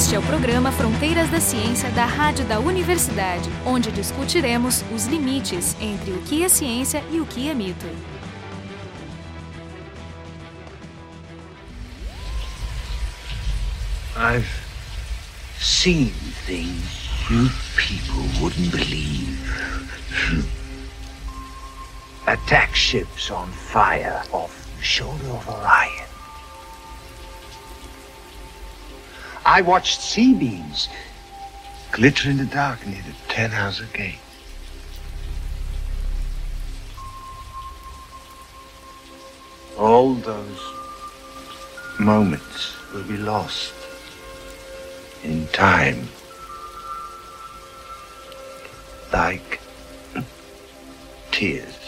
Este é o programa Fronteiras da Ciência da Rádio da Universidade, onde discutiremos os limites entre o que é ciência e o que é mito. I've seen things you people wouldn't believe. Attack ships on fire off the shoulder of Orion. I watched sea beams glitter in the dark near the Ten Hauser Gate. All those moments will be lost in time. Like tears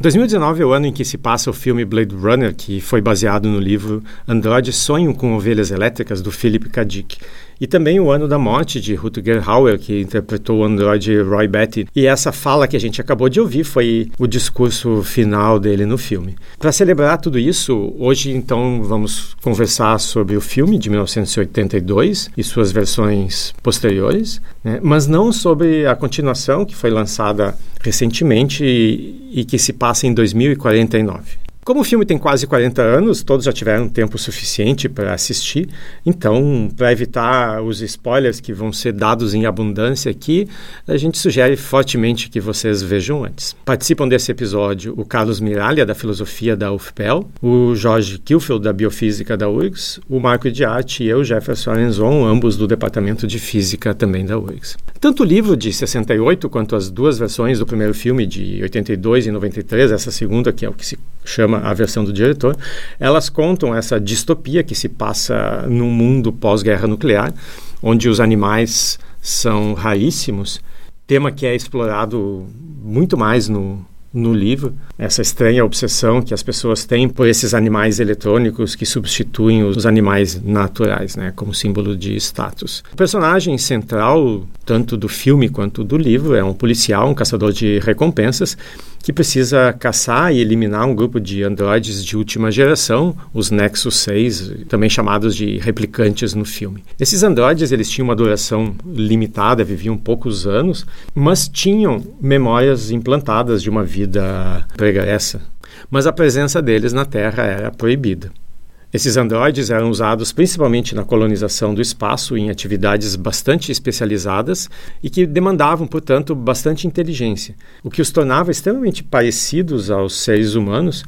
2019 é o ano em que se passa o filme Blade Runner, que foi baseado no livro Android Sonho com Ovelhas Elétricas, do Philip K. Dick. E também o ano da morte de Rutger Hauer, que interpretou o androide Roy Batty. E essa fala que a gente acabou de ouvir foi o discurso final dele no filme. Para celebrar tudo isso, hoje então vamos conversar sobre o filme de 1982 e suas versões posteriores, né? mas não sobre a continuação que foi lançada recentemente e, e que se passa em 2049. Como o filme tem quase 40 anos, todos já tiveram tempo suficiente para assistir, então, para evitar os spoilers que vão ser dados em abundância aqui, a gente sugere fortemente que vocês vejam antes. Participam desse episódio o Carlos Miralha, da Filosofia da UFPEL, o Jorge Kilfeld, da Biofísica da URGS, o Marco de Arte e eu, Jefferson Arenzon, ambos do Departamento de Física também da URGS. Tanto o livro de 68 quanto as duas versões do primeiro filme de 82 e 93, essa segunda que é o que se chama a versão do diretor, elas contam essa distopia que se passa num mundo pós-guerra nuclear, onde os animais são raríssimos, tema que é explorado muito mais no, no livro, essa estranha obsessão que as pessoas têm por esses animais eletrônicos que substituem os animais naturais, né, como símbolo de status. O personagem central, tanto do filme quanto do livro, é um policial, um caçador de recompensas, que precisa caçar e eliminar um grupo de androides de última geração, os Nexus 6, também chamados de replicantes no filme. Esses androides eles tinham uma duração limitada, viviam poucos anos, mas tinham memórias implantadas de uma vida pregressa. Mas a presença deles na Terra era proibida. Esses androides eram usados principalmente na colonização do espaço em atividades bastante especializadas e que demandavam, portanto, bastante inteligência, o que os tornava extremamente parecidos aos seres humanos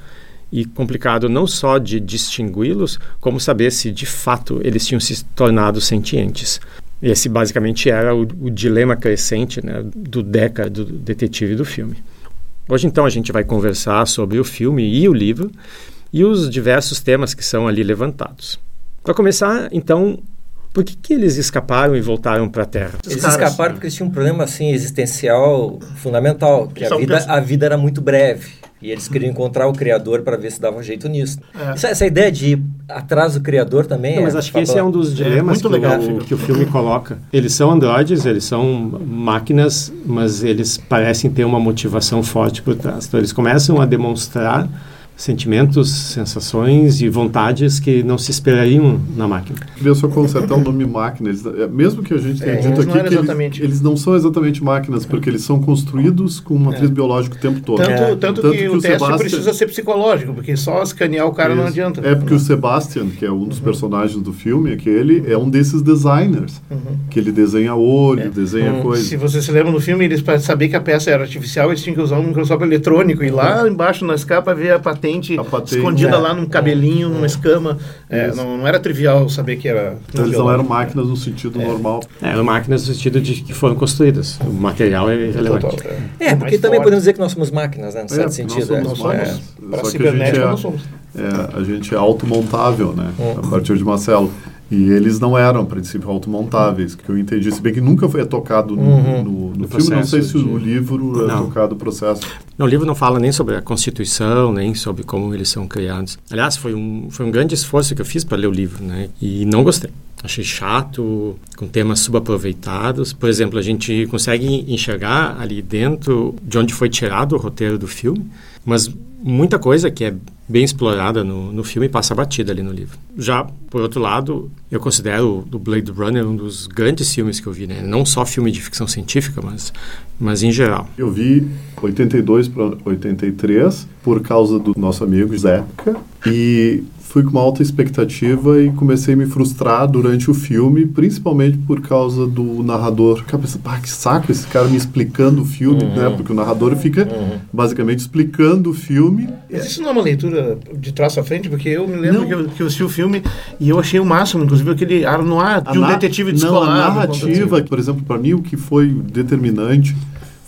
e complicado não só de distingui-los, como saber se de fato eles tinham se tornado sentientes. Esse basicamente era o, o dilema crescente né, do Deca, do detetive do filme. Hoje então a gente vai conversar sobre o filme e o livro e os diversos temas que são ali levantados. Para começar, então, por que, que eles escaparam e voltaram para a Terra? Eles escaparam porque eles tinham um problema assim existencial fundamental, que a vida, a vida era muito breve. E eles queriam encontrar o Criador para ver se dava jeito nisso. É. Essa, essa, ideia de ir atrás do Criador também. Não, mas é, acho que esse é um dos dilemas é que, legal, o, que, o, filme coloca. Eles são androides, eles são máquinas, mas eles parecem ter uma motivação forte por trás. Então eles começam a demonstrar sentimentos, sensações e vontades que não se esperariam na máquina. Queria só consertar o nome máquina. Eles, é, mesmo que a gente tenha é, dito aqui que eles, eles, não são exatamente máquinas, porque eles são construídos com uma matriz é. biológica o tempo todo. Tanto, é. tanto, tanto que, que, o, o teste Sebastian, precisa ser psicológico, porque só escanear o cara isso. não adianta. É porque o Sebastian, que é um dos uhum. personagens do filme, aquele é um desses designers, uhum. que ele desenha olho, é. desenha uhum. coisas. Se você se lembra no filme, eles para saber que a peça era artificial, eles tinham que usar um microscópio eletrônico e lá embaixo na escapa ver a patente patente, escondida é. lá num cabelinho, numa escama. É, não, não, era trivial saber que era. Então eles não eram máquinas no sentido é. normal. É, eram máquinas no sentido de que foram construídas. O material é relevante. Total, é. é, porque também forte. podemos dizer que nós somos máquinas, né? No certo sentido. Nós somos, nós somos. Para a cibernética, nós somos. a gente é automontável, né? A partir de Marcelo. E eles não eram, a princípio, automontáveis, que eu entendi. Se bem que nunca foi tocado no, uhum. no, no filme, não sei se de... o livro é não. é tocado o processo. No livro não fala nem sobre a Constituição, nem sobre como eles são criados. Aliás, foi um, foi um grande esforço que eu fiz para ler o livro, né? E não gostei. Achei chato, com temas subaproveitados. Por exemplo, a gente consegue enxergar ali dentro de onde foi tirado o roteiro do filme, mas muita coisa que é bem explorada no, no filme passa batida ali no livro. Já, por outro lado, eu considero o Blade Runner um dos grandes filmes que eu vi, né? Não só filme de ficção científica, mas, mas em geral. Eu vi 82 para 83 por causa do nosso amigo Zeca e fui com uma alta expectativa e comecei a me frustrar durante o filme, principalmente por causa do narrador. Cara, pensando, ah, que saco esse cara me explicando o filme, uhum. né? Porque o narrador fica uhum. basicamente explicando o filme. Existe não é uma leitura de trás a frente? Porque eu me lembro que eu, que eu, assisti o filme e eu achei o máximo, inclusive aquele ar no ar de um detetive descolado. Não, a narrativa, por exemplo, para mim o que foi determinante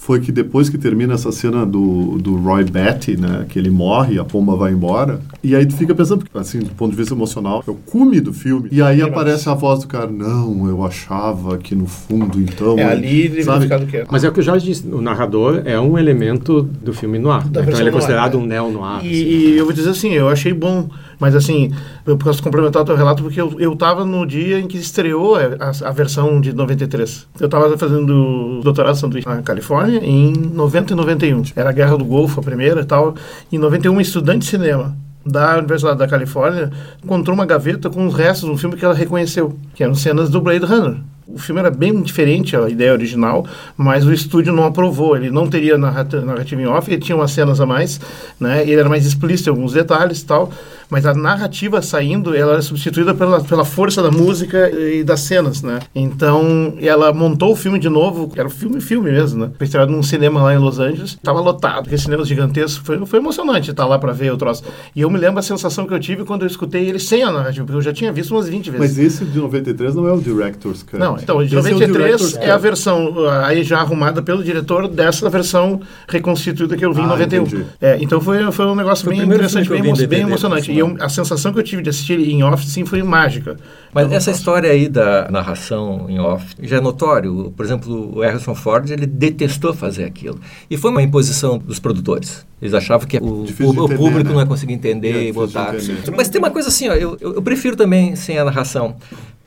foi que depois que termina essa cena do, do Roy Batty, né, que ele morre, a pomba vai embora, e aí tu fica pensando, assim, do ponto de vista emocional, é o cume do filme, e aí aparece a voz do cara, não, eu achava que no fundo, então... É ali ele sabe? do que é. Mas é o que o Jorge disse, o narrador é um elemento do filme noir, então ele é considerado um neo-noir. E, assim. e eu vou dizer assim, eu achei bom mas assim, eu posso complementar o teu relato porque eu, eu no dia em que estreou a, a versão de 93. Eu estava fazendo doutorado sanduíche na Califórnia em 90 e 91. Era a Guerra do Golfo, a primeira e tal. Em 91, estudante de cinema da Universidade da Califórnia encontrou uma gaveta com os restos de um filme que ela reconheceu, que eram cenas do Blade Runner. O filme era bem diferente a ideia original, mas o estúdio não aprovou. Ele não teria narrativa em off, ele tinha umas cenas a mais, né? Ele era mais explícito em alguns detalhes e tal mas a narrativa saindo, ela é substituída pela, pela força da música e das cenas, né? Então, ela montou o filme de novo, era um filme, filme mesmo, né? Foi estreado num cinema lá em Los Angeles, tava lotado, aqueles cinemas gigantescos, foi, foi emocionante estar lá para ver o troço. E eu me lembro a sensação que eu tive quando eu escutei ele sem a narrativa, porque eu já tinha visto umas 20 vezes. Mas esse de 93 não é o Director's Cut. Não, então, o de 93 é, é, a versão aí já arrumada pelo diretor dessa versão reconstituída que eu vi ah, em 91. É, então foi, foi um negócio foi bem interessante, bem, bem emocionante. E eu, a sensação que eu tive de assistir em off, sim, foi mágica. Mas essa história aí da narração em off já é notório. Por exemplo, o Harrison Ford, ele detestou fazer aquilo. E foi uma imposição dos produtores. Eles achavam que o, o, entender, o público né? não ia conseguir entender é, e botar. Mas tem uma coisa assim, ó, eu, eu, eu prefiro também sem a narração.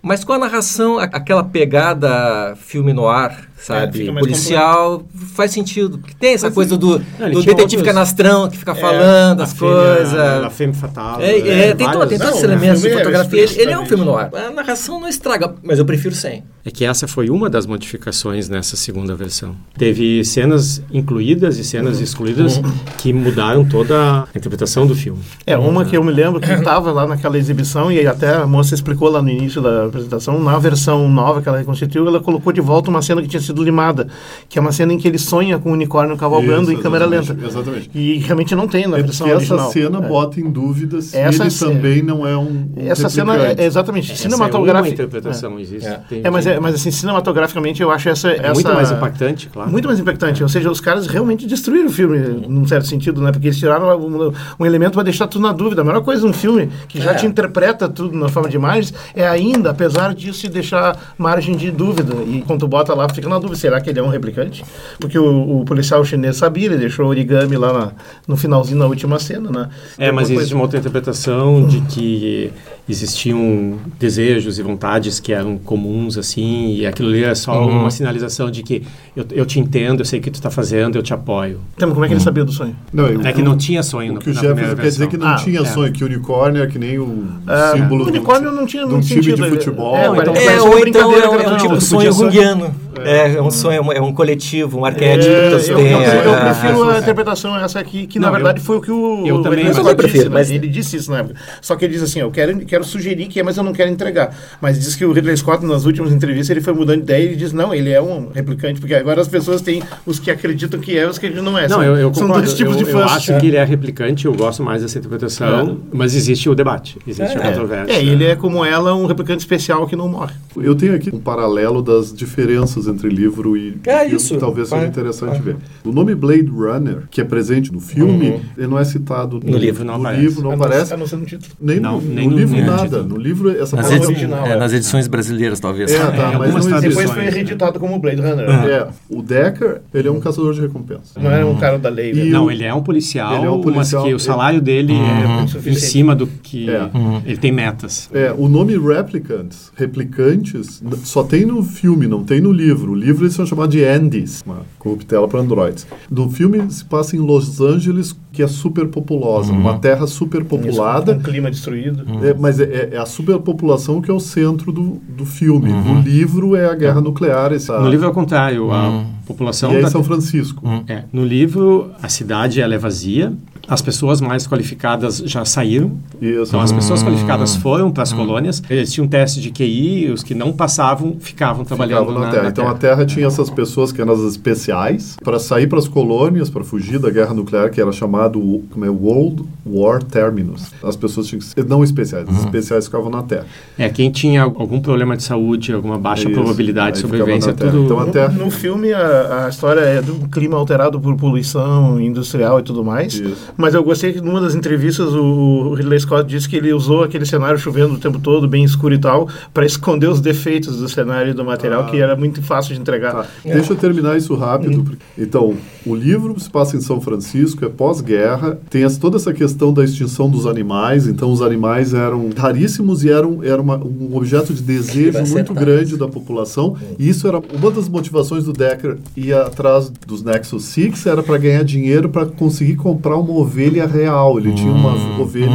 Mas com a narração, aquela pegada filme no ar, sabe? É, policial, faz sentido. Porque tem essa coisa do, não, do detetive outros... canastrão que fica é, falando as coisas. A Femme Fatal. É, é, é tem, tem todos os elementos de fotografia. Ele, ele, é um filme no ar. A narração não estraga, mas eu prefiro sem. É que essa foi uma das modificações nessa segunda versão. Teve cenas incluídas e cenas uhum. excluídas uhum. que mudaram toda a interpretação do filme. É, uma que eu me lembro que estava lá naquela exibição e até a moça explicou lá no início da apresentação, na versão nova que ela reconstituiu, ela colocou de volta uma cena que tinha sido limada, que é uma cena em que ele sonha com o unicórnio cavalgando Isso, em câmera lenta. Exatamente. E realmente não tem na é versão original. essa cena é. bota em dúvida se essa ele também não é um, um Essa cena é exatamente essa cinematográfica. É interpretação é. existe. É. é, mas, é, mas assim, cinematograficamente eu acho essa, essa muito mais impactante, claro. Muito mais impactante, ou seja, os caras realmente destruíram o filme num certo sentido, né? Porque eles tiraram um, um elemento para deixar tudo na dúvida. A melhor coisa de um filme que já te interpreta tudo na forma de imagens é ainda, apesar disso, deixar margem de dúvida. E quando tu bota lá, fica na dúvida, será que ele é um replicante? Porque o, o policial chinês sabia, ele deixou origami lá na, no finalzinho, na última cena, né? É, mas existe uma outra interpretação de que existiam desejos e vontades que eram comuns, assim, e aquilo ali é só uhum. uma sinalização de que eu, eu te entendo, eu sei o que tu está fazendo, eu te apoio. Então, como é que ele uhum. sabia do sonho? Não, eu, é que não tinha sonho. O que o Jefferson quer dizer que não ah, tinha é. sonho, que o unicórnio é que nem o é, símbolo o unicórnio não tinha um time de futebol. É, então, é, ou então é, um, é um tipo de sonho runguiano. É, é um sonho, é um coletivo, um arquétipo que você tem. Eu, eu prefiro a interpretação essa aqui, que na verdade foi o que o eu também prefiro, mas ele disse isso na época. Só que ele diz assim, eu quero, quero sugerir que é, mas eu não quero entregar. Mas diz que o Ridley Scott, nas últimas entrevistas, ele foi mudando de ideia e diz, não, ele é um replicante, porque agora as pessoas têm os que acreditam que é e os que não é. Não, eu, eu São dois tipos eu, de fãs. Eu acho que ele é replicante, eu gosto mais dessa interpretação, é. mas existe o debate, existe é, a controvérsia. É, ele é como ela, um replicante especial que não morre. Eu tenho aqui um paralelo das diferenças entre livro e é filme isso. que talvez seja interessante ver. O nome Blade Runner, que é presente no filme, Uhum. ele não é citado No livro não no aparece. livro não A não- aparece. A não ser no título. Nem, Não, no, nem no livro nem nada. No livro essa Nas, palavra original, é, é. nas edições brasileiras, talvez. É, tá, É, mas não existe. Depois foi reeditado como Blade Runner. É, o Decker, ele é um caçador de recompensas. Não é um cara da lei. né? Não, o- ele é um policial, Ele é um policial, mas que o salário dele é em Suficiente. cima do que É. ele tem metas. É, o nome Replicants, replicantes, só tem no filme, não tem no livro. O livro eles são chamados de Andes, uma corruptela para androids. No filme se passa em Los Angeles, que é super populosa, uma terra super populada. um clima destruído. É, mas é- é, é a superpopulação que é o centro do, do filme. No livro é a guerra nuclear. Essa, No livro é o contrário, a população e é em da- São Francisco. É, no livro a cidade ela é vazia, as pessoas mais qualificadas já saíram, Isso. então as pessoas qualificadas foram para as colônias, eles tinham um teste de QI, os que não passavam ficavam trabalhando Ficavam na, na, Terra. na então a Terra tinha essas pessoas que eram as especiais para sair para as colônias, para fugir da guerra nuclear, que era chamado como é, World War Terminus. As pessoas tinham que ser não especiais, as especiais ficavam na Terra. É, quem tinha algum problema de saúde, alguma baixa Isso. probabilidade de sobrevivência, Terra. tudo... Então, No, até- no filme, a, a história é do clima alterado por poluição industrial e tudo mais. Isso. Mas eu gostei que numa das entrevistas o Ridley Scott disse que ele usou aquele cenário chovendo o tempo todo, bem escuro e tal, para esconder os defeitos do cenário e do material, Ah. que era muito fácil de entregar. Tá, Deixa eu terminar isso rápido. porque- Então, o livro se passa em São Francisco, é pós-guerra, tem essa- toda essa questão da extinção dos animais, então os animais eram raríssimos e eram, era uma- um objeto de desejo muito grande da população, e isso era uma das motivações do Decker ir atrás dos Nexus Six, era para ganhar dinheiro para conseguir comprar uma ovelha real. Ele tinha uma ovelha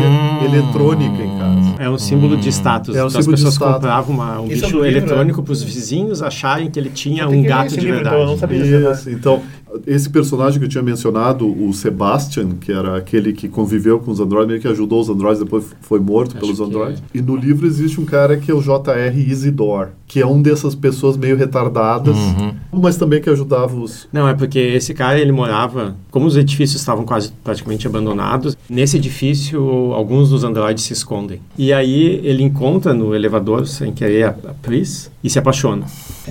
eletrônica em casa. É um símbolo de status. É um então as símbolo de pessoas status. compravam uma- um é bicho do livro, eletrônico para os vizinhos acharem que ele tinha um gato esse de livro, então, verdade. eu não sabia dizer nada. Isso, então, esse personagem que eu tinha mencionado, o Sebastian, que era aquele que conviveu com os androides, que ajudou os androides, depois foi morto Acho pelos que androides. E no livro existe um cara que é o J.R. Isidore, que é um dessas pessoas meio retardadas, mas também que ajudava os... Não, é porque esse cara, ele morava... Como os edifícios estavam quase praticamente abandonados, nesse edifício, alguns dos androides se escondem. E aí, ele encontra no elevador, sem querer, a Pris e se apaixona.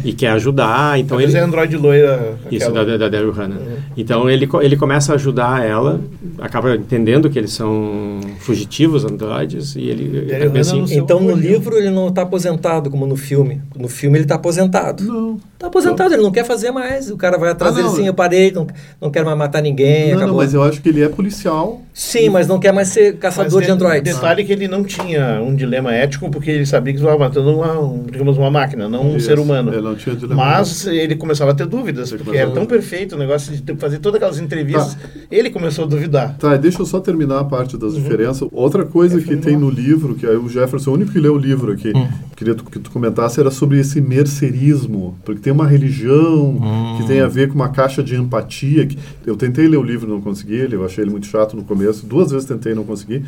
E quer ajudar, então ele... é Android loira. Isso, aquela- da, da Daryl Hannah. Então ele, ele começa a ajudar ela, acaba entendendo que eles são fugitivos androides e ele Daryl acaba assim, Então, no livro, ele não está aposentado, como no filme. No filme, ele está aposentado. Não. Está aposentado, ele não quer fazer mais. O cara vai atrás Ah, dele assim, eu parei, não, não quero mais matar ninguém, Não, não, mas eu acho que ele é policial. Sim, mas não quer mais ser Mas caçador de- de androides. Detalhe que ele não tinha um dilema ético, porque ele sabia que estava matando uma, um, digamos, uma máquina, não um Isso, ser humano. ele não tinha dilema Mas ele começava a ter dúvidas, Ele porque era tão a- perfeito o negócio de fazer todas aquelas entrevistas. Ele começou a duvidar. Tá, deixa eu só terminar a parte das Uhum. diferenças. Outra coisa É que tem no livro, que aí o Jefferson, o único que leu o livro aqui, Hum. queria tu- que tu comentasse, era sobre esse mercerismo. Porque tem uma religião Hum. que tem a ver com uma caixa de empatia. Que eu tentei ler o livro e não consegui, ele- eu achei ele muito chato no começo. Duas vezes tentei e não consegui.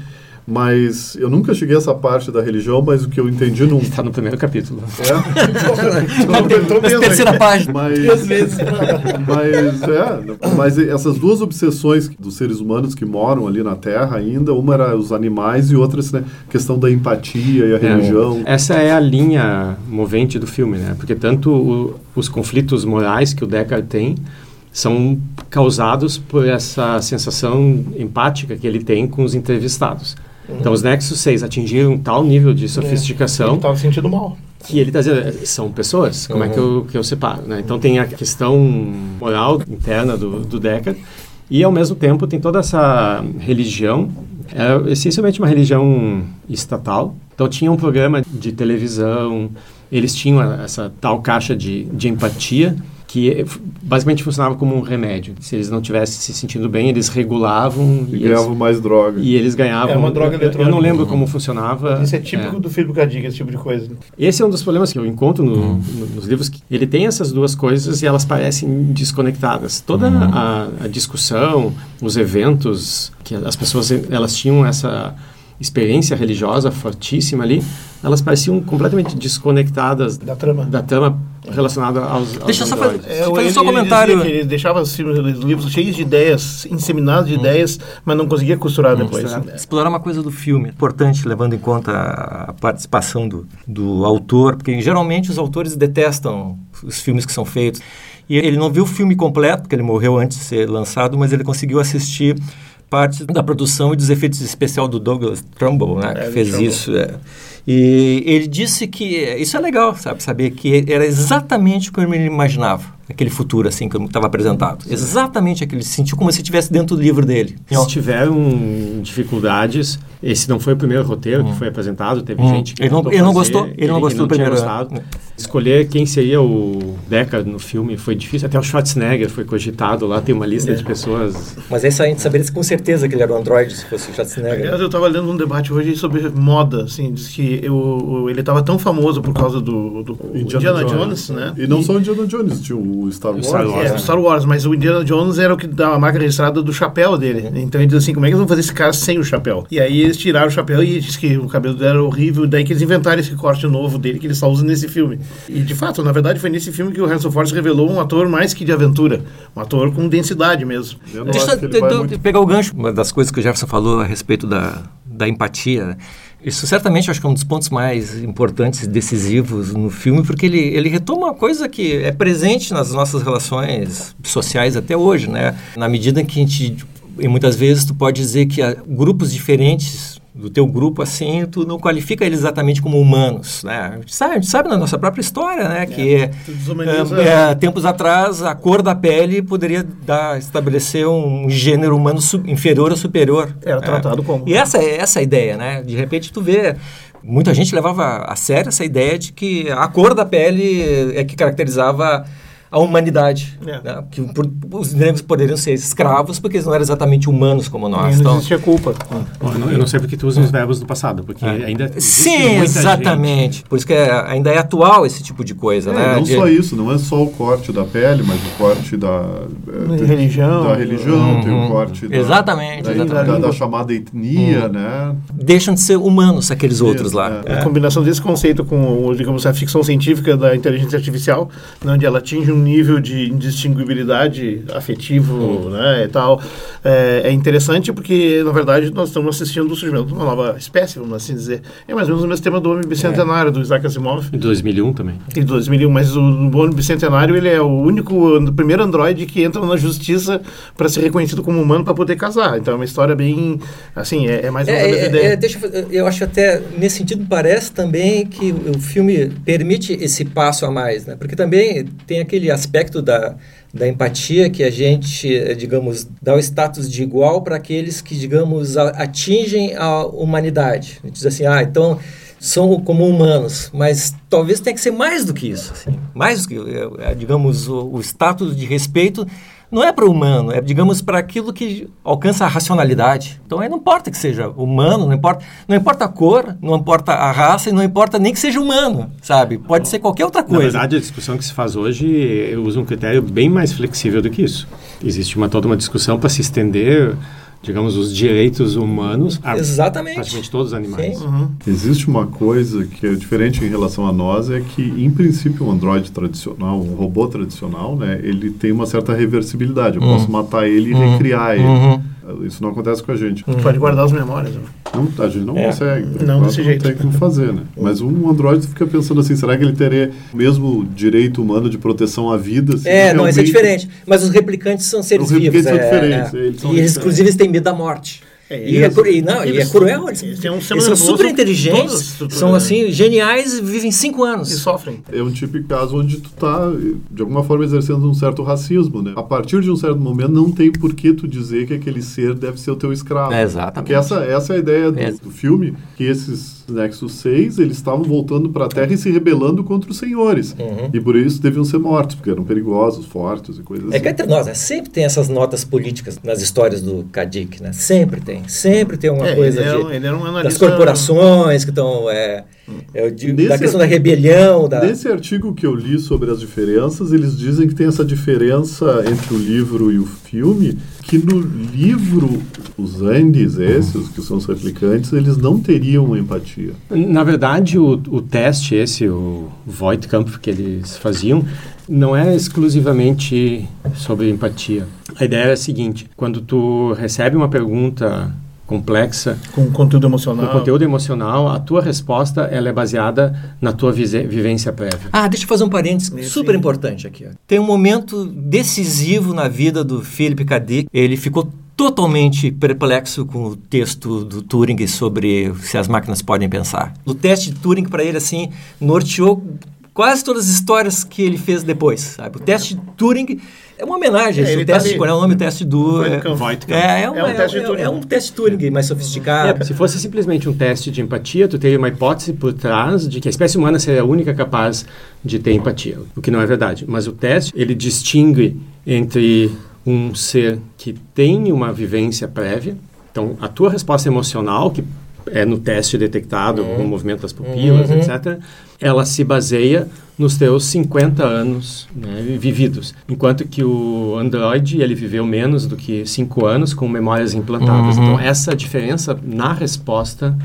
Mas eu nunca cheguei a essa parte da religião, mas o que eu entendi não. está no primeiro capítulo. É, Mas mesmo. terceira página. mas, Duas vezes. mas, é, mas essas duas obsessões dos seres humanos que moram ali na Terra ainda, uma era os animais e outra essa né, questão da empatia e a religião. Essa é a linha movente do filme, né? Porque tanto o- os conflitos morais que o Deckard tem são causados por essa sensação empática que ele tem com os entrevistados. Então, os Nexus 6 atingiram tal nível de sofisticação Ele estava sentindo mal. que ele está dizendo, "É, são pessoas, como é que eu, que eu separo? Né? Então tem a questão moral interna do, do Deckard e ao mesmo tempo tem toda essa religião, é essencialmente uma religião estatal. Então tinha um programa de televisão, eles tinham essa tal caixa de, de empatia que basicamente funcionava como um remédio. Se eles não tivessem se sentindo bem, eles regulavam E e, ganhavam eles, mais droga. e eles ganhavam. É uma droga eu- eu, eu eletrônica. não lembro como funcionava. Isso é típico do Philip K. Dick, esse tipo de coisa. Esse é um dos problemas que eu encontro no- no- nos livros. Que ele tem essas duas coisas e elas parecem desconectadas. Toda a, a discussão, os eventos, que as pessoas elas tinham essa experiência religiosa fortíssima ali, elas pareciam completamente desconectadas Da trama. da trama relacionada aos, aos Deixa eu só fazer- É, Fazer ele, só um ele comentário. que ele deixava os os livros cheios de ideias, inseminados de ideias, mas não conseguia costurar depois. costurar. explorar uma coisa do filme importante, levando em conta a participação do, do autor, porque geralmente os autores detestam os filmes que são feitos. E ele não viu o filme completo, porque ele morreu antes de ser lançado, mas ele conseguiu assistir parte da produção e dos efeitos especiais do Douglas Trumbull, né, é, que fez Trumbull. isso. É. E ele disse que isso é legal, sabe, saber que era exatamente como ele imaginava aquele futuro assim que estava apresentado. Exatamente aquele sentiu como se estivesse dentro do livro dele. Se tiveram dificuldades, esse não foi o primeiro roteiro hum. que foi apresentado, teve hum. gente que ele não, ele não gostou, ele, ele não gostou do primeiro. Gostado. Escolher quem seria o Deckard no filme foi difícil, até o Schwarzenegger foi cogitado lá, tem uma lista é. de pessoas. Mas é isso a gente saberia com certeza que ele era um androide se fosse o Schwarzenegger. Aliás, eu estava lendo um debate hoje sobre moda, assim, diz que eu, ele estava tão famoso por causa do, do Indiana, Indiana Jones, Jones, né? E não e, só o Indiana Jones, tinha o Star Wars. O Star Wars, é, o Star Wars, mas o Indiana Jones era o que dá a marca registrada do chapéu dele. Então ele diz assim, como é que eles vão fazer esse cara sem o chapéu? E aí eles tiraram o chapéu e diz que o cabelo dele era horrível, daí que eles inventaram esse corte novo dele que ele só usa nesse filme. E de fato, na verdade, foi nesse filme que o Harrison Ford revelou um ator mais que de aventura, um ator com densidade mesmo. Deixa eu muito... pegar o gancho. Uma das coisas que o Jefferson falou a respeito da, da empatia, né? Isso certamente acho que é um dos pontos mais importantes, decisivos no filme, porque ele, ele retoma uma coisa que é presente nas nossas relações sociais até hoje, né? Na medida que a gente, e muitas vezes tu pode dizer que grupos diferentes do teu grupo assim, tu não qualifica eles exatamente como humanos, né? A gente sabe, a gente sabe na nossa própria história, né? Que é, é, é, tempos atrás a cor da pele poderia dar, estabelecer um gênero humano sub, inferior ou superior. Era tratado como. E essa é essa a ideia, né? De repente tu vê muita gente levava a sério essa ideia de que a cor da pele é que caracterizava a humanidade. É. Né? Que por, os negros poderiam ser escravos porque eles não eram exatamente humanos como nós. E não então, existia culpa. Bom, eu, não, eu, não, sei porque tu usa os verbos do passado, porque é. ainda Sim, exatamente. Gente. Por isso que é, ainda é atual esse tipo de coisa. É, né? Não de... só isso, não é só o corte da pele, mas o corte da... É, religião. Da religião, uhum. tem o uhum. corte da... Exatamente. Da, exatamente. Da, da, chamada etnia, uhum. né? Deixam de ser humanos aqueles outros lá. É. A combinação desse conceito com, digamos, a ficção científica da inteligência artificial, onde ela atinge um nível de indistinguibilidade afetivo uhum. né, e tal, é, é, interessante porque, na verdade, nós estamos assistindo o surgimento de uma nova espécie, vamos assim dizer. É mais ou menos o mesmo tema do Homem Bicentenário, é. do Isaac Asimov. Em 2001 também. Em 2001, mas o, o Homem Bicentenário ele é o único, o primeiro androide que entra na justiça para ser reconhecido como humano para poder casar. Então é uma história bem, assim, é, é mais uma é, ideia. É, deixa, eu acho até, nesse sentido, parece também que o filme permite esse passo a mais, né? Porque também tem aquele aspecto da da empatia que a gente, eh, digamos, dá o status de igual para aqueles que, digamos, atingem a humanidade. A gente diz assim, ah, então são como humanos, mas talvez tenha que ser mais do que isso, assim, mais do que, eh, eh, digamos, o, o status de respeito não é para o humano, é, digamos, para aquilo que alcança a racionalidade. Então, aí não importa que seja humano, não importa, não importa a cor, não importa a raça e não importa nem que seja humano, sabe? Pode ser qualquer outra coisa. Na verdade, a discussão que se faz hoje usa um critério bem mais flexível do que isso. Existe uma, toda uma discussão para se estender digamos, os direitos humanos a Exatamente. praticamente todos os animais. Uhum. Existe uma coisa que é diferente em relação a nós, é que, em princípio, um androide tradicional, um robô tradicional, né, ele tem uma certa reversibilidade. Eu uhum. posso matar ele e uhum. recriar ele. Uhum. Isso não acontece com a gente. Uhum. Pode guardar as memórias. Né? Não, a gente não é. consegue. Não desse jeito. Não tem como fazer, né? Mas um androide fica pensando assim, será que ele teria o mesmo direito humano de proteção à vida? Assim, é, não, isso é diferente. Mas os replicantes são seres os vivos. Os replicantes são é, diferentes. É. Eles são e eles, inclusive, eles têm medo da morte. É, e, é, e, não, e é cruel. Eles, eles, um eles são super inteligentes, são assim, geniais, vivem cinco anos. E sofrem. É um típico caso onde tu tá, de alguma forma, exercendo um certo racismo, né? A partir de um certo momento, não tem por que tu dizer que aquele ser deve ser o teu escravo. É, exatamente. Porque essa, essa é a ideia do, é. do filme, que esses Nexus 6, eles estavam voltando para a Terra e se rebelando contra os senhores. Uhum. E por isso deviam ser mortos, porque eram perigosos, fortes e coisas é assim. É que entre nós, né? sempre tem essas notas políticas nas histórias do Kadik, né? Sempre tem. Sempre tem uma é, coisa ele é, de, ele um das corporações que estão... É, é, digo, da questão da rebelião. Da... Nesse artigo que eu li sobre as diferenças, eles dizem que tem essa diferença entre o livro e o filme, que no livro, os Andes, esses, que são os replicantes, eles não teriam empatia. Na verdade, o, o teste esse, o Voigtkampf que eles faziam, não é exclusivamente sobre empatia. A ideia é a seguinte, quando tu recebe uma pergunta complexa, com conteúdo emocional, com conteúdo emocional, a tua resposta ela é baseada na tua vivência prévia. Ah, deixa eu fazer um parênteses super importante aqui. Tem um momento decisivo na vida do Philip K. Dick. Ele ficou totalmente perplexo com o texto do Turing sobre se as máquinas podem pensar. O teste de Turing para ele assim norteou quase todas as histórias que ele fez depois. Sabe? O teste de Turing é uma homenagem. É, o tá teste, qual é o nome? O teste do... É, é, é, um, é, um teste é, é, um teste Turing mais sofisticado. É, se fosse simplesmente um teste de empatia, tu teria uma hipótese por trás de que a espécie humana seria a única capaz de ter empatia, o que não é verdade. Mas o teste, ele distingue entre um ser que tem uma vivência prévia, então a tua resposta emocional, que é no teste detectado, uhum. no movimento das pupilas, uhum. etc., ela se baseia nos teus 50 anos né, vividos. Enquanto que o Android, ele viveu menos do que 5 anos com memórias implantadas. Uhum. Então, essa diferença na resposta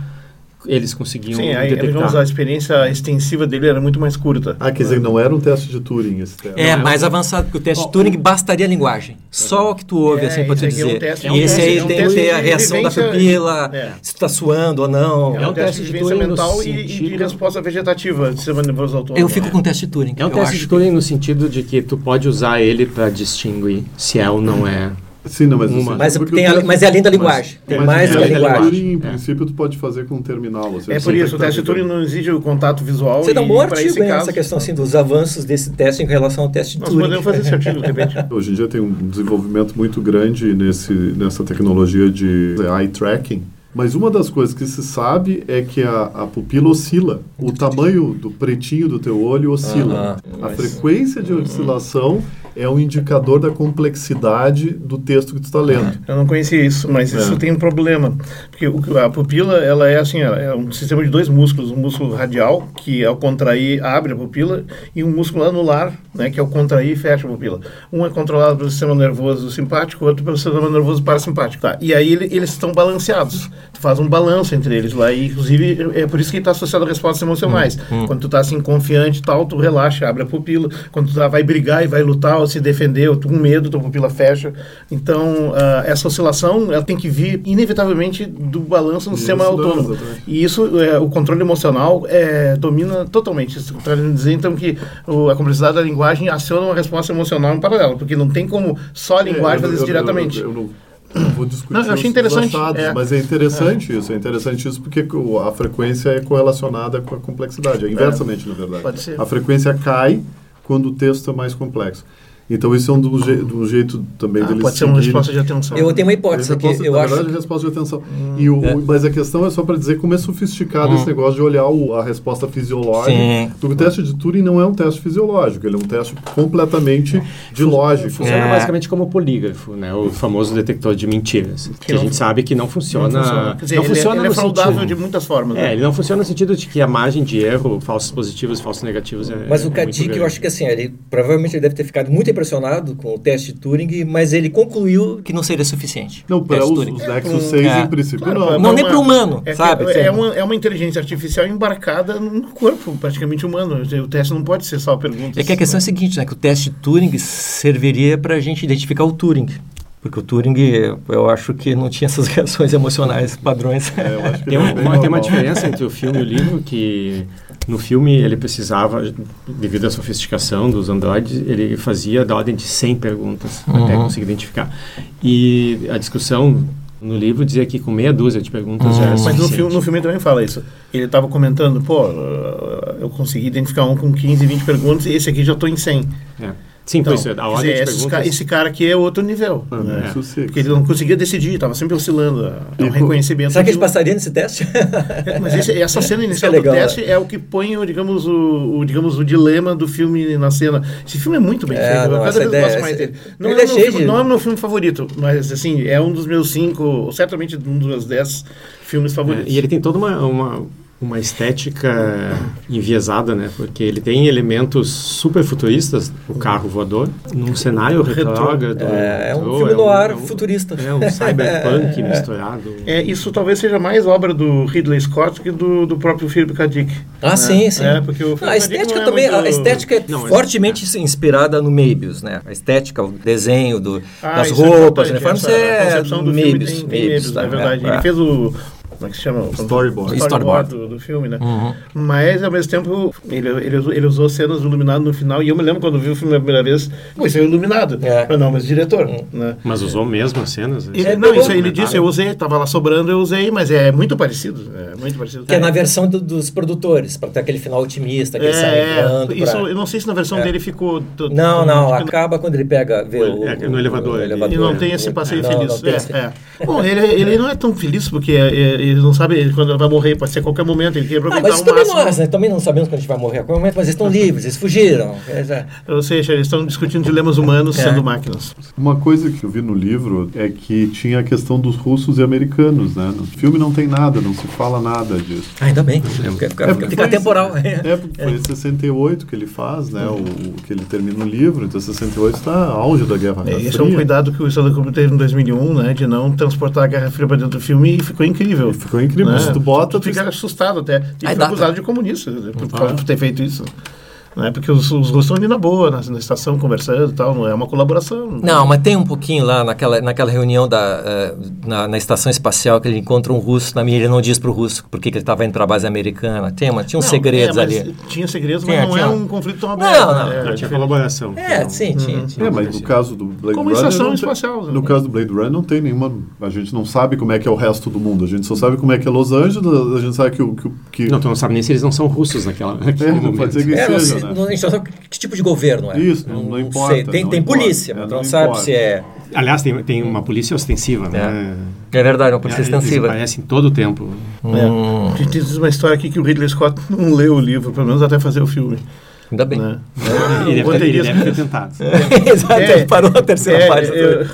eles conseguiam Sim, aí, digamos, a experiência extensiva dele era muito mais curta. Ah, quer dizer, não era um teste de Turing esse teste. É, mais avançado, porque o teste de Turing bastaria a linguagem. Só o que tu ouve, é, assim, te dizer. É um teste, e esse aí é um tem que ter a reação da pupila, é. se está suando ou não. É um, teste, de, Turing mental e, e, de resposta vegetativa, de sistema nervoso autônomo. Eu fico com o teste de Turing. É um teste de Turing no sentido de que tu pode usar ele para distinguir se é ou não é Sim, não, mas, uma. mas, tem a, mas é além da linguagem. Mas, tem mais do que a linguagem. Turing, em princípio, tu pode fazer com um terminal. Você é por isso, o teste de Turing não exige o contato visual. Você dá um bom artigo nessa questão assim, dos avanços desse teste em relação ao teste de Nós Turing. podemos fazer esse artigo, de repente. Hoje em dia tem um desenvolvimento muito grande nesse, nessa tecnologia de eye tracking. Mas uma das coisas que se sabe é que a, a pupila oscila. O tamanho do pretinho do teu olho oscila. -huh. A frequência de oscilação é um indicador da complexidade do texto que tu está lendo. Eu não conhecia isso, mas é. isso tem um problema. Porque a pupila, ela é assim, é um sistema de dois músculos. Um músculo radial, que ao contrair abre a pupila, e um músculo anular, né, que ao contrair fecha a pupila. Um é controlado pelo sistema nervoso simpático, o outro pelo sistema nervoso parasimpático. Tá? E aí eles estão balanceados. Tu faz um balanço entre eles lá, e inclusive é por isso que está associado a respostas emocionais. Hum, hum. Quando tu está assim confiante e tal, tu relaxa, abre a pupila. Quando tu tá, vai brigar e vai lutar, se defender, ou tu com medo, tua pupila fecha. Então, uh, essa oscilação ela tem que vir inevitavelmente do balanço no isso sistema autônomo. E isso, é, o controle emocional é, domina totalmente. Isso para dizer, então, que o, a complexidade da linguagem aciona uma resposta emocional em paralelo, porque não tem como só a linguagem é, fazer isso diretamente. Eu, eu, eu não vou discutir não, eu achei interessante, achados, é. mas é interessante é. isso, é interessante isso porque a frequência é correlacionada com a complexidade, é inversamente, na verdade. Pode ser. A frequência cai quando o texto é mais complexo. Então, isso é um do, je, do jeito também ah, deles Pode ser uma resposta de atenção. Eu tenho uma hipótese aqui. Eu na acho... verdade, resposta de atenção. Hum, e o, é. Mas a questão é só para dizer como é sofisticado hum. esse negócio de olhar o, a resposta fisiológica. Sim. Porque o teste de Turing não é um teste fisiológico, ele é um teste completamente de lógica. Funciona é. basicamente como polígrafo, né? o famoso detector de mentiras. Que, que a gente sabe que não funciona. Não funciona, dizer, não ele é- funciona é, ele é saudável de muitas formas. É, né? ele não funciona no sentido de que a margem de erro, falsos positivos e falsos negativos é. Mas o Kadik, eu acho que assim, ele provavelmente ele deve ter ficado muito impressionado com o teste Turing, mas ele concluiu que não seria suficiente. Não, para os, os Nexus 6, é. em princípio, claro, não. Não, nem para o humano, é sabe? É, é, uma, é uma inteligência artificial embarcada no corpo praticamente humano. O teste não pode ser só perguntas. É que a questão é a seguinte, né? Que o teste Turing serviria para a gente identificar o Turing. Porque o Turing, eu acho que não tinha essas reações emocionais padrões. É, tem, uma, tem uma diferença entre o filme e o livro, que no filme ele precisava, devido à sofisticação dos androides, ele fazia da ordem de 100 perguntas uhum. até conseguir identificar. E a discussão no livro dizia que com meia dúzia de perguntas uhum. já era Mas no filme, no filme também fala isso. Ele estava comentando, pô, eu consegui identificar um com 15, 20 perguntas e esse aqui já estou em 100. É. Sim, então, isso, a ordem dizer, perguntas... esse cara aqui é outro nível. Ah, né? Porque ele não conseguia decidir, estava sempre oscilando. É um reconhecimento. Será que ele passaria nesse teste? É, mas esse, essa cena inicial é legal, do teste né? é o que põe, digamos o, o, digamos, o dilema do filme na cena. Esse filme é muito bem é, feito. Não, cada vez gosto mais dele. Não é, é filme, de... não é o meu filme favorito, mas assim, é um dos meus cinco, certamente um dos meus dez filmes favoritos. e ele tem toda uma, uma uma estética enviesada, né? Porque ele tem elementos super futuristas, o carro voador, num cenário retrógrado. É, é um filme no ar é um, futurista. É um cyberpunk misturado. É, isso talvez seja mais obra do Ridley Scott que do, do próprio Philip K. Dick. Ah, né? sim, sim. É, porque o não, a estética também, é muito... a estética é não, fortemente é. inspirada no Mabius, né? A estética, o desenho do, ah, das roupas, né? Essa, é, do Mabius, Mabius, é verdade. Ele fez o como é que se chama? Storyboard. Storyboard do, do filme, né? Uhum. Mas, ao mesmo tempo, ele, ele, usou, ele usou cenas iluminadas no final. E eu me lembro quando vi o filme a primeira vez, pô, isso é iluminado. É. Mas não, mas diretor. Uhum. Né? Mas usou mesmo as cenas? Ele, não, isso aí ele disse, eu usei, tava lá sobrando, eu usei, mas é muito parecido. É muito parecido. Que é, na versão do, dos produtores, para ter aquele final otimista, que é, ele sai. Isso, pra... Eu não sei se na versão é. dele ficou... Não, não, acaba quando ele pega, vê o, o, no elevador. O elevador. E não tem esse passeio feliz. Bom, ele, ele não é tão feliz, porque ele não sabe quando vai morrer, pode ser a qualquer momento, ele quer aproveitar ah, mas também nós, né? Também não sabemos quando a gente vai morrer a qualquer momento, mas eles estão livres, eles fugiram. É, Ou seja, eles estão discutindo dilemas humanos é. sendo máquinas. Uma coisa que eu vi no livro é que tinha a questão dos russos e americanos, né? No filme não tem nada, não se fala nada disso. Ah, ainda bem, é, fica, fica temporal. É, porque foi em 68 que ele faz, né? O, o, que ele termina o livro, então 68 está auge da Guerra Fria. É, esse é um cuidado que o Estado Clube teve em 2001, né? De não transportar a Guerra Fria para dentro do filme e ficou incrível. Ficou incrível. Né? tu bota, tu fica assustado até. E foi acusado de comunista por, por ter feito isso né? Porque os, os russos estão ali na boa, na, na, estação conversando e tal, não é uma colaboração. Não, mas tem um pouquinho lá naquela, naquela reunião da, uh, na, na, estação espacial que ele encontra um russo, na minha ele não diz para o russo porque ele estava indo para a base americana. Tem uma, tinha uns não, segredos é, ali. Tinha segredos, mas não tinha. é um conflito tão aberto. Não, não. Né? É, tinha colaboração. É, sim, tinha, uhum. tinha. É, mas no caso do Blade como Runner... estação espacial. Tem, no caso do Blade Runner não tem nenhuma... A gente não sabe como é que é o resto do mundo. A gente só sabe como é que é Los Angeles, a gente sabe que... que, que... Não, tu não sabe nem se eles não são russos naquela, naquele é, momento. Pode ser que é, seja, não? A gente só sabe que tipo de governo é. Isso, não, não, não importa. Sei. Tem, não tem importa. polícia, mas é, não, sabe importa. se é... Aliás, tem, tem uma polícia ostensiva, né? É, é verdade, uma polícia é, ostensiva. Eles aparecem todo o tempo. Hum. É. Diz uma história aqui que o Ridley Scott não leu o livro, pelo menos até fazer o filme. Ainda bem. Né? Ele, deve, ele deve ter tentado. É. Exato, é, parou a terceira é, página. Eu,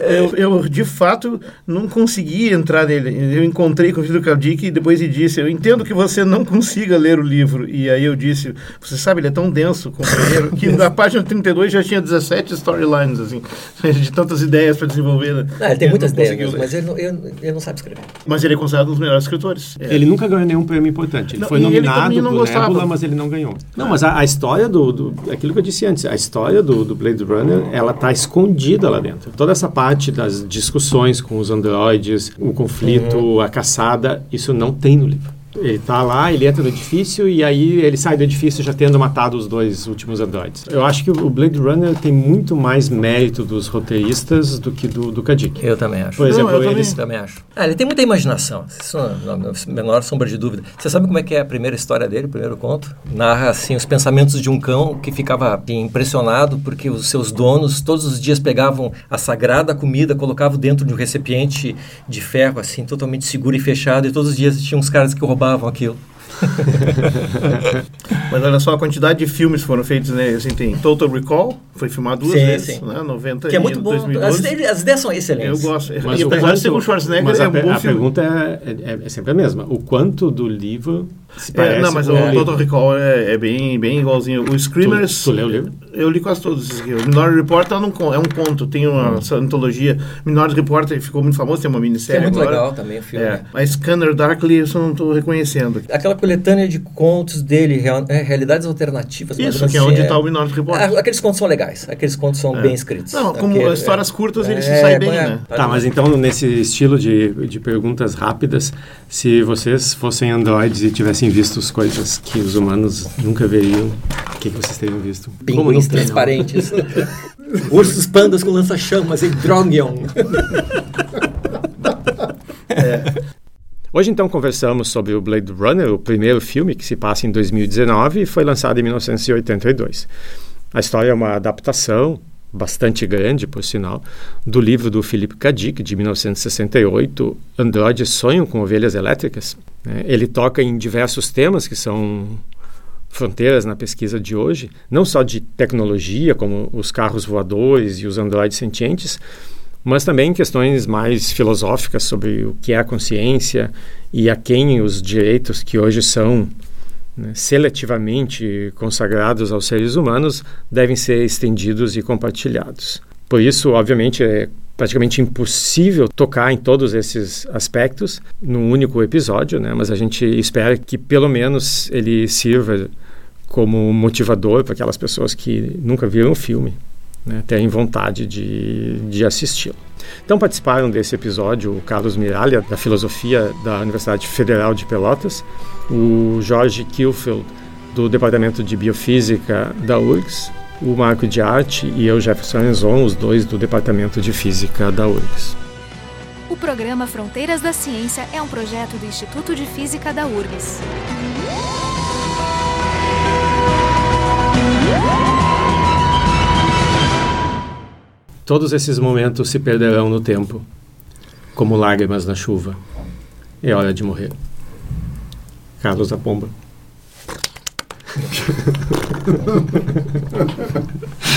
eu, eu, de fato, não consegui entrar nele. Eu encontrei com o Filipe Caldic e depois ele disse, eu entendo que você não consiga ler o livro. E aí eu disse, você sabe, ele é tão denso, companheiro, que na página 32 já tinha 17 storylines, assim, de tantas ideias para desenvolver. Né? Não, ele tem muitas ideias, mas ele não, ele, ele não, sabe escrever. Mas ele é considerado um dos melhores escritores. É. Ele nunca ganhou nenhum prêmio importante. Ele não, foi nominado ele por Nebula, mas ele não ganhou. Não, mas a, a história do, do, Aquilo que eu disse antes, a história do, do Blade Runner, ela está escondida lá dentro. Toda essa parte das discussões com os androides, o conflito, uhum. a caçada, isso não tem no livro. Ele tá lá, ele entra no edifício e aí ele sai do edifício já tendo matado os dois últimos androides. Eu acho que o Blade Runner tem muito mais mérito dos roteiristas do que do, do Kadik. Eu também acho. Por exemplo, Não, eu eles... também, acho. Ah, ele tem muita imaginação, isso não, não, menor sombra de dúvida. Você sabe como é que é a primeira história dele, o primeiro conto? Narra, assim, os pensamentos de um cão que ficava assim, impressionado porque os seus donos todos os dias pegavam a sagrada comida, colocavam dentro de um recipiente de ferro, assim, totalmente seguro e fechado, e todos os dias tinha uns caras que roubavam roubavam aquilo. Mas olha só a quantidade de filmes foram feitos, né? Assim, tem Total Recall, foi filmado duas sim, vezes, sim. né? 90 que é muito bom. As, as, ideias são excelentes. Eu gosto. Mas e apesar de ser com o Schwarzenegger, mas é um bom a filme. pergunta é, é, é, sempre a mesma. O quanto do livro se parece é, Não, mas o Total Recall é, é, bem, bem igualzinho. O Screamers... Tu, tu leu o livro? Eu li quase todos esses aqui. O Minority Report é um, é um conto, tem uma hum. antologia. Minority Report ficou muito famoso, tem uma minissérie que é muito agora. legal também o filme. É. A Scanner Darkly, eu só não estou reconhecendo. Aquela coletânea de contos dele, real, é, realidades alternativas. Isso, que é onde está o Minority Report. Ah, aqueles contos são legais, aqueles contos são é. bem escritos. Não, como Aquele, histórias curtas, ele se sai bem, né? Tá, mas então, nesse estilo de, de perguntas rápidas, se vocês fossem androides e tivessem visto as coisas que os humanos nunca veriam, o que, que vocês teriam visto? Pinguins transparentes. Ursos pandas com lança-chamas em Drongion. é. Hoje, então, conversamos sobre o Blade Runner, o primeiro filme que se passa em 2019 e foi lançado em 1982. A história é uma adaptação bastante grande, por sinal, do livro do Philip K. Dick, de 1968, Androides Sonham com Ovelhas Elétricas. Né? Ele toca em diversos temas que são fronteiras na pesquisa de hoje, não só de tecnologia, como os carros voadores e os androides sentientes, mas também questões mais filosóficas sobre o que é a consciência e a quem os direitos que hoje são né, seletivamente consagrados aos seres humanos devem ser estendidos e compartilhados. Por isso, obviamente, é praticamente impossível tocar em todos esses aspectos num único episódio, né? mas a gente espera que pelo menos ele sirva como motivador para aquelas pessoas que nunca viram o filme né? terem vontade de, de assisti-lo. Então participaram desse episódio o Carlos Miralha, da Filosofia da Universidade Federal de Pelotas, o Jorge Kilfield, do Departamento de Biofísica da URGS, o Marco de Arte e eu, Jefferson Enzon, os dois do Departamento de Física da URGS. O programa Fronteiras da Ciência é um projeto do Instituto de Física da URGS. Todos esses momentos se perderão no tempo, como lágrimas na chuva. É hora de morrer. Carlos da Pomba.